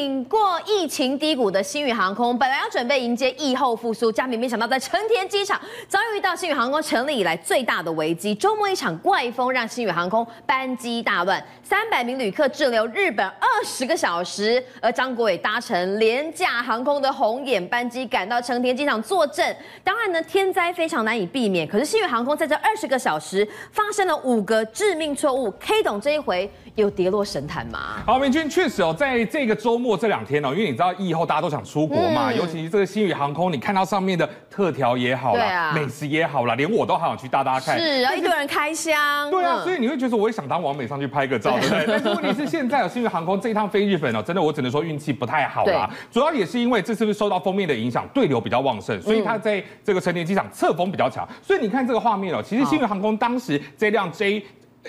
挺过疫情低谷的星宇航空，本来要准备迎接疫后复苏，加明没想到在成田机场遭遇到星宇航空成立以来最大的危机。周末一场怪风让星宇航空班机大乱，三百名旅客滞留日本二十个小时。而张国伟搭乘廉价航空的红眼班机赶到成田机场坐镇。当然呢，天灾非常难以避免，可是星宇航空在这二十个小时发生了五个致命错误。K 董这一回有跌落神坛吗？好，明君确实哦，在这个周末这两天哦，因为你知道疫后大家都想出国嘛，嗯、尤其是这个星宇航空，你看到上面的特调也好啦，啊、美食也好啦，连我都好想去搭搭看。是，然后一堆人开箱。对啊，嗯、所以你会觉得我也想当王美上去拍个照，对不对？但是问题是现在哦，新宇航空这一趟飞日本哦，真的我只能说运气不太好啦。主要也是因为这次是受到封面的影响，对流比较旺盛，所以它在这个成田机场侧风比较强。所以你看这个画面哦，其实星宇航空当时这辆 J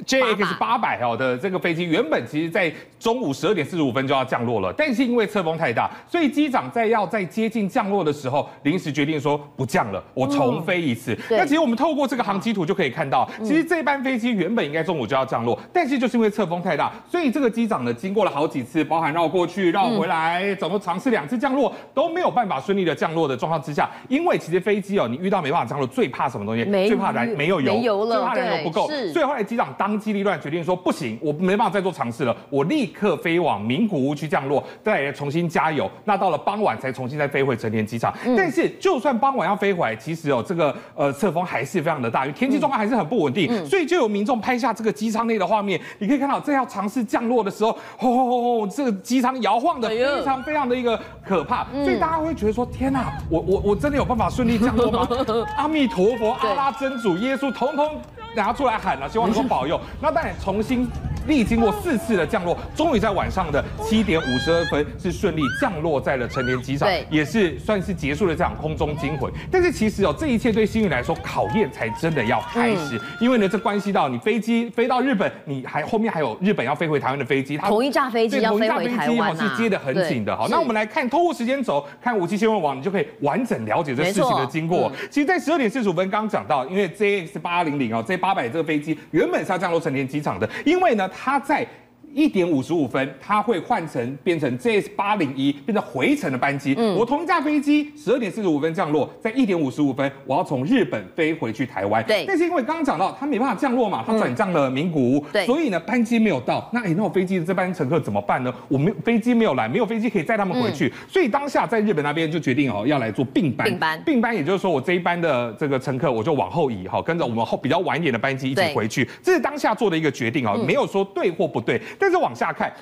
JX 八百哦的这个飞机原本其实在中午十二点四十五分就要降落了，但是因为侧风太大，所以机长在要在接近降落的时候，临时决定说不降了，我重飞一次。那其实我们透过这个航机图就可以看到，其实这班飞机原本应该中午就要降落，但是就是因为侧风太大，所以这个机长呢经过了好几次，包含绕过去、绕回来，怎么尝试两次降落都没有办法顺利的降落的状况之下，因为其实飞机哦，你遇到没办法降落，最怕什么东西？最怕燃没有油，没油了，最怕燃油不够。所以后来机长。当机立断，决定说不行，我没办法再做尝试了，我立刻飞往名古屋去降落，再重新加油。那到了傍晚才重新再飞回成田机场。嗯、但是就算傍晚要飞回来，其实哦，这个呃侧风还是非常的大，因为天气状况还是很不稳定，嗯、所以就有民众拍下这个机舱内的画面。你可以看到，这要尝试降落的时候，吼吼吼吼，这个机舱摇晃的非常非常的一个可怕，嗯、所以大家会觉得说，天哪，我我我真的有办法顺利降落吗？阿弥陀佛，阿拉真主，耶稣，统统。拿出来喊了，希望能够保佑。那当然重新。历经过四次的降落，终于在晚上的七点五十二分是顺利降落在了成田机场，对也是算是结束了这场空中惊魂。但是其实哦，这一切对星宇来说考验才真的要开始，嗯、因为呢，这关系到你飞机飞到日本，你还后面还有日本要飞回台湾的飞机，同一架飞机要飞回台湾、啊、是接得很紧的。好，那我们来看，透过时间轴看五七新闻网，你就可以完整了解这事情的经过。嗯、其实，在十二点四十五分刚讲到，因为 JX 八零零哦，J 八百这个飞机原本是要降落成田机场的，因为呢。他在一点五十五分，它会换成变成 JS 八零一，变成回程的班机。嗯，我同一架飞机十二点四十五分降落，在一点五十五分，我要从日本飞回去台湾。对，但是因为刚刚讲到它没办法降落嘛，它转降了名古屋，对，所以呢班机没有到。那哎，那我飞机的这班乘客怎么办呢？我们飞机没有来，没有飞机可以载他们回去，嗯、所以当下在日本那边就决定哦要来做并班。并班，并班，也就是说我这一班的这个乘客我就往后移哈，跟着我们后比较晚一点的班机一起回去。对这是当下做的一个决定啊，没有说对或不对。但是往下看。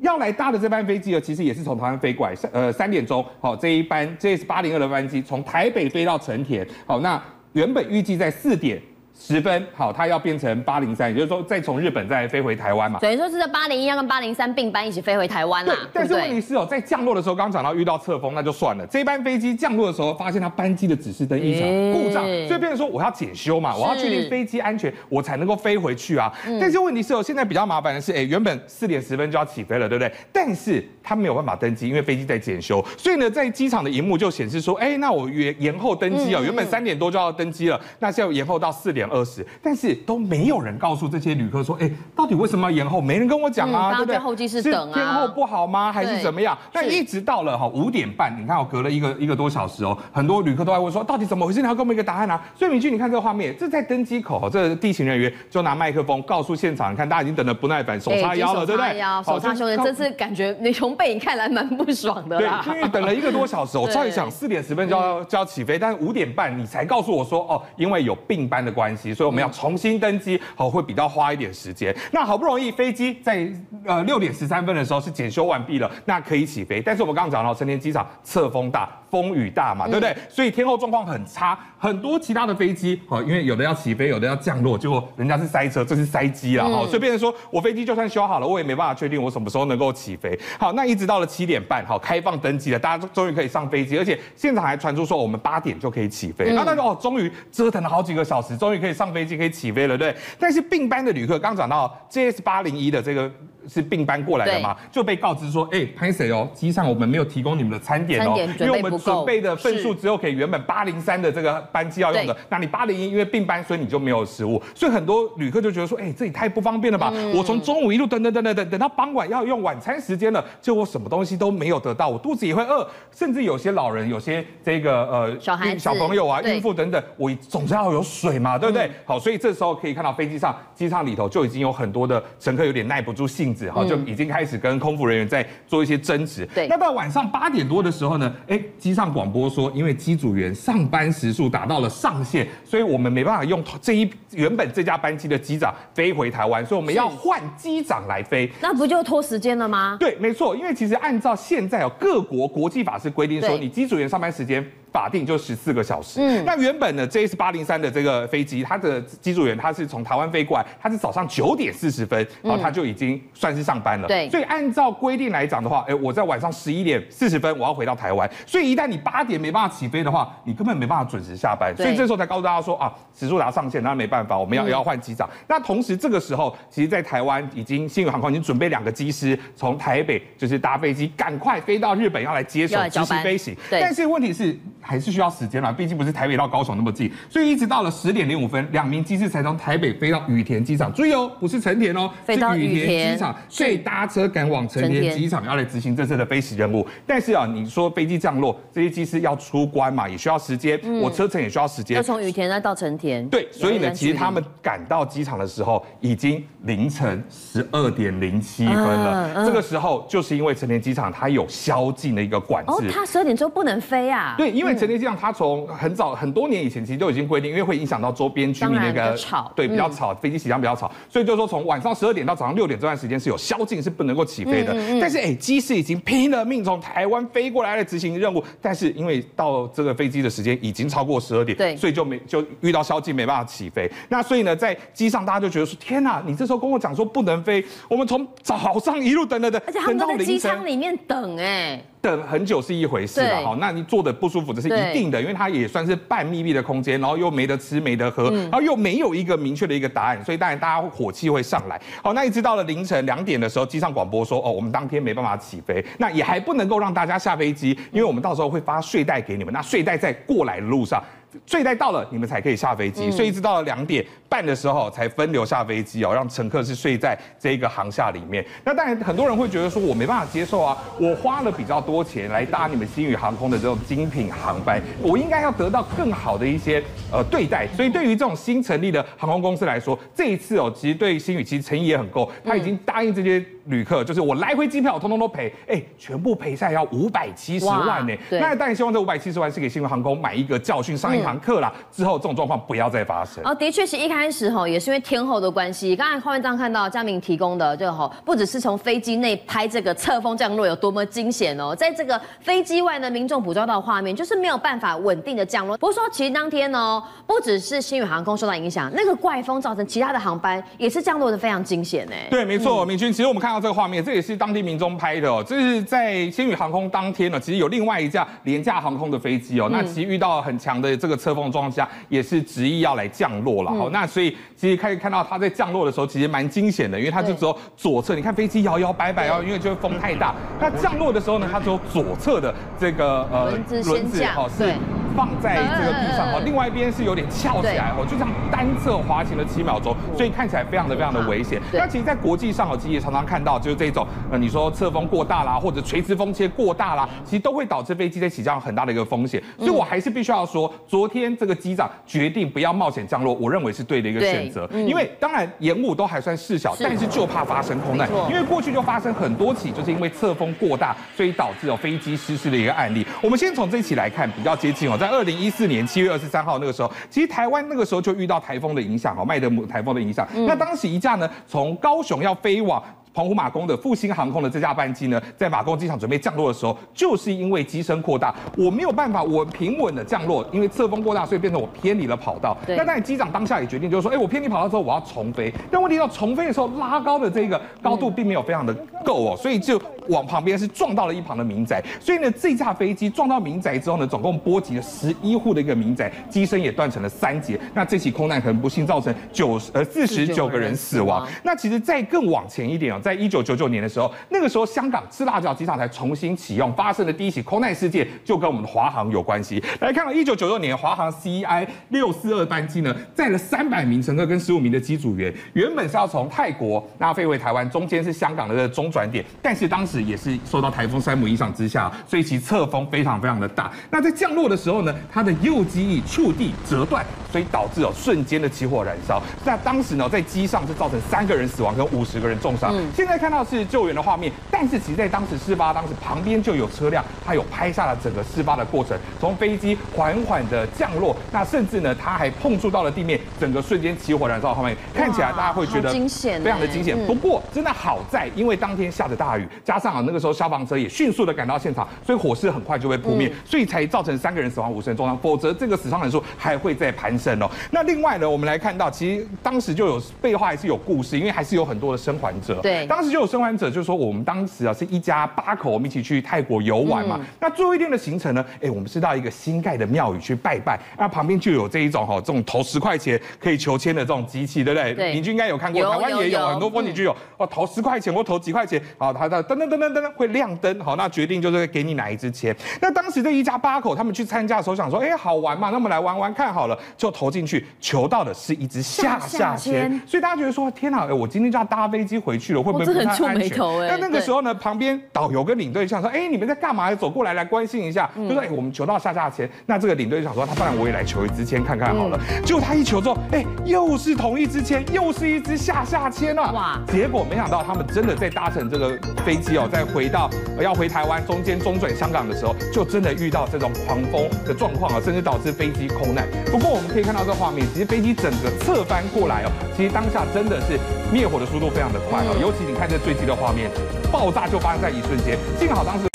要来搭的这班飞机呢，其实也是从台湾飞过来，呃三点钟，好，这一班 JS 八零二的班机从台北飞到成田，好，那原本预计在四点。十分好，它要变成八零三，也就是说再从日本再飞回台湾嘛。等于说是这八零一要跟八零三并班一起飞回台湾啦。对，但是问题是哦，在降落的时候，刚讲到遇到侧风，那就算了。这班飞机降落的时候，发现它班机的指示灯异常故障，所以变成说我要检修嘛，我要确定飞机安全，我才能够飞回去啊。但是问题是哦，现在比较麻烦的是，哎，原本四点十分就要起飞了，对不对？但是它没有办法登机，因为飞机在检修，所以呢，在机场的荧幕就显示说，哎，那我延延后登机哦，原本三点多就要登机了，那现在延后到四点二十，但是。都没有人告诉这些旅客说，哎，到底为什么要延后？没人跟我讲啊，对不对？候机室等啊，天后不好吗？还是怎么样？但一直到了哈五点半，你看我隔了一个一个多小时哦，很多旅客都在问说，到底怎么回事？你要给我们一个答案啊！所以明君，你看这个画面，这在登机口，这地勤人员就拿麦克风告诉现场，你看大家已经等得不耐烦，手叉腰了，对不对？手叉胸的，这次感觉你从背影看来蛮不爽的啦。对，因为等了一个多小时，我 照理想四点十分就要就要起飞，但是五点半你才告诉我说，哦，因为有病班的关系，所以我们要重新登机。好，会比较花一点时间。那好不容易飞机在呃六点十三分的时候是检修完毕了，那可以起飞。但是我们刚刚讲到成田机场侧风大，风雨大嘛，对不对？嗯、所以天候状况很差，很多其他的飞机，好，因为有的要起飞，有的要降落，结果人家是塞车，这是塞机了哈。所以变成说我飞机就算修好了，我也没办法确定我什么时候能够起飞。好，那一直到了七点半，好，开放登机了，大家终于可以上飞机，而且现场还传出说我们八点就可以起飞。那大家哦，终于折腾了好几个小时，终于可以可以上飞机，可以起飞了，对。但是并班的旅客刚讲到 JS 八零一的这个是并班过来的嘛，就被告知说，哎，拍谁哦，机上我们没有提供你们的餐点哦，因为我们准备的份数只有给原本八零三的这个班机要用的，那你八零一因为并班，所以你就没有食物，所以很多旅客就觉得说，哎，这里太不方便了吧？我从中午一路等等等等等等到傍晚要用晚餐时间了，就我什么东西都没有得到，我肚子也会饿，甚至有些老人，有些这个呃小孩小朋友啊、孕妇等等，我总是要有水嘛，对不对？好，所以这时候可以看到飞机上机舱里头就已经有很多的乘客有点耐不住性子，哈，就已经开始跟空服人员在做一些争执。对，那到晚上八点多的时候呢，哎，机上广播说，因为机组员上班时数达到了上限，所以我们没办法用这一原本这架班机的机长飞回台湾，所以我们要换机长来飞。那不就拖时间了吗？对，没错，因为其实按照现在哦各国国际法是规定说，你机组员上班时间。法定就十四个小时。嗯，那原本呢，JS 八零三的这个飞机，它的机组员他是从台湾飞过来，他是早上九点四十分，然后他就已经算是上班了。对，所以按照规定来讲的话，哎，我在晚上十一点四十分我要回到台湾，所以一旦你八点没办法起飞的话，你根本没办法准时下班。所以这时候才告诉大家说啊，时数达上线，那没办法，我们要要换机长。那同时这个时候，其实在台湾已经新宇航空已经准备两个机师从台北就是搭飞机赶快飞到日本要来接手执行飞行。对，但是问题是还是需要时间。毕竟不是台北到高雄那么近，所以一直到了十点零五分，两名机师才从台北飞到羽田机场。注意哦，不是成田哦，飞到羽田机场，所以搭车赶往成田机场，要来执行这次的飞行任务。但是啊，你说飞机降落，这些机师要出关嘛，也需要时间。我车程也需要时间。要从羽田再到成田。对，所以呢，其实他们赶到机场的时候，已经凌晨十二点零七分了。这个时候，就是因为成田机场它有宵禁的一个管制。哦，它十二点之后不能飞啊？对，因为成田机场它从很早很多年以前，其实就已经规定，因为会影响到周边居民那个吵，对，比较吵，飞机起降比较吵，所以就是说从晚上十二点到早上六点这段时间是有宵禁，是不能够起飞的。但是哎，机师已经拼了命从台湾飞过来来执行任务，但是因为到这个飞机的时间已经超过十二点，对，所以就没就遇到宵禁，没办法起飞。那所以呢，在机上大家就觉得说，天哪，你这时候跟我讲说不能飞，我们从早上一路等等等，而且他们都在机舱里面等哎。等很久是一回事了，好，那你坐的不舒服这是一定的，因为它也算是半密闭的空间，然后又没得吃没得喝，然后又没有一个明确的一个答案，所以当然大家火气会上来。好，那一直到了凌晨两点的时候，机上广播说，哦，我们当天没办法起飞，那也还不能够让大家下飞机，因为我们到时候会发睡袋给你们，那睡袋在过来的路上。睡袋到了，你们才可以下飞机。所以一直到了两点半的时候才分流下飞机哦，让乘客是睡在这一个航厦里面。那当然很多人会觉得说，我没办法接受啊，我花了比较多钱来搭你们星宇航空的这种精品航班，我应该要得到更好的一些呃对待。所以对于这种新成立的航空公司来说，这一次哦，其实对星宇其实诚意也很够，他已经答应这些旅客，就是我来回机票我通通都赔，哎，全部赔下来要五百七十万呢。那当然希望这五百七十万是给新宇航空买一个教训，上一堂课啦，之后这种状况不要再发生。哦，的确是一开始哈，也是因为天候的关系。刚才画面上看到佳明提供的这个哈，不只是从飞机内拍这个侧风降落有多么惊险哦，在这个飞机外呢，民众捕捉到画面就是没有办法稳定的降落。不过说其实当天呢，不只是新宇航空受到影响，那个怪风造成其他的航班也是降落的非常惊险呢。对，没错，明君，其实我们看到这个画面，这也是当地民众拍的哦。这是在星宇航空当天呢，其实有另外一架廉价航空的飞机哦，那其实遇到很强的这个侧风状况下，也是执意要来降落了。好，那所以其实可以看到它在降落的时候，其实蛮惊险的，因为它就只有左侧，你看飞机摇摇摆摆哦，因为就是风太大。它降落的时候呢，它只有左侧的这个呃轮子哦是放在这个地上哦，另外一边是有点翘起来哦，就这样单侧滑行了七秒钟，所以看起来非常的非常的危险。那其实，在国际上哦，其实也常常看到就是这种呃，你说侧风过大啦，或者垂直风切过大啦，其实都会导致飞机在起降很大的一个风险。所以我还是必须要说，昨天这个机长决定不要冒险降落，我认为是对的一个选择。因为当然延误都还算事小，但是就怕发生空难。因为过去就发生很多起，就是因为侧风过大，所以导致有飞机失事的一个案例。我们先从这一起来看，比较接近哦，在二零一四年七月二十三号那个时候，其实台湾那个时候就遇到台风的影响哦，麦德姆台风的影响。那当时一架呢，从高雄要飞往澎湖马公的复兴航空的这架班机呢，在马公机场准备降落的时候，就是因为机身扩大，我没有办法我平稳的降落，因为侧风过大，所以变成我偏离了跑道。那当然机长当下也决定，就是说，哎，我偏离跑道之后，我要重飞。但问题到重飞的时候，拉高的这个高度并没有非常的够哦，所以就往旁边是撞到了一旁的民宅，所以呢，这架飞机撞到民宅之后呢，总共波及了十一户的一个民宅，机身也断成了三节。那这起空难很不幸造成九十呃四十九个人死亡。那其实再更往前一点哦，在一九九九年的时候，那个时候香港赤鱲角机场才重新启用，发生的第一起空难事件就跟我们的华航有关系。来看到一九九六年华航 CI 六四二班机呢，载了三百名乘客跟十五名的机组员，原本是要从泰国那飞回台湾，中间是香港的这个中转点，但是当时也是受到台风山姆影响之下，所以其侧风非常非常的大。那在降落的时候呢，它的右机翼触地折断，所以导致哦瞬间的起火燃烧。那当时呢，在机上是造成三个人死亡跟五十个人重伤。现在看到是救援的画面，但是其实在当时事发当时旁边就有车辆，它有拍下了整个事发的过程，从飞机缓缓的降落，那甚至呢，它还碰触到了地面，整个瞬间起火燃烧的画面，看起来大家会觉得惊险，非常的惊险。不过真的好在，因为当天下着大雨，加上啊那个时候消防车也迅速的赶到现场，所以火势很快就被扑灭，所以才造成三个人死亡，五十人重伤。否则这个死伤人数还会再攀升哦。那另外呢，我们来看到，其实当时就有背后还是有故事，因为还是有很多的生还者。对，当时就有生还者，就是说我们当时啊是一家八口，我们一起去泰国游玩嘛。那最后一天的行程呢，哎，我们是到一个新盖的庙宇去拜拜，那旁边就有这一种哈，这种投十块钱可以求签的这种机器，对不对？对，邻居应该有看过，台湾也有很多风景区有哦，投十块钱或投几块钱，好，它的噔噔噔噔噔会亮灯，好，那决定就是给你哪一支签。那当时这一家八口他们去参加的时候想说，哎，好玩嘛，那我们来玩玩看好了，就投进去，求到的是一支下下签，所以大家觉得说，天哪，哎，我今天就要搭飞机回去了，会不会不太安全？那那个时候呢，旁边导游跟领队想说，哎，你们在干嘛？走过来来关心一下，就说，哎，我们求到下下签。那这个领队就想说，他不然我也来求一支签看看好了。结果他一求之后，哎，又是同一支签，又是一支下下签啊！哇！结果没想到他们真的在搭乘这个飞机哦，在回到要回台湾中间中转香港的时候，就真的遇到这种狂风的状况啊，甚至导致飞机空难。不过我们可以看到这画面，其实飞机整个侧翻过来哦，其实当下真的是灭火的速度非常的快哦，尤其你看这坠机的画面，爆炸就发生在一瞬间，幸好当时。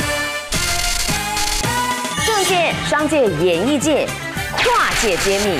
政界、商界、演艺界，跨界揭秘，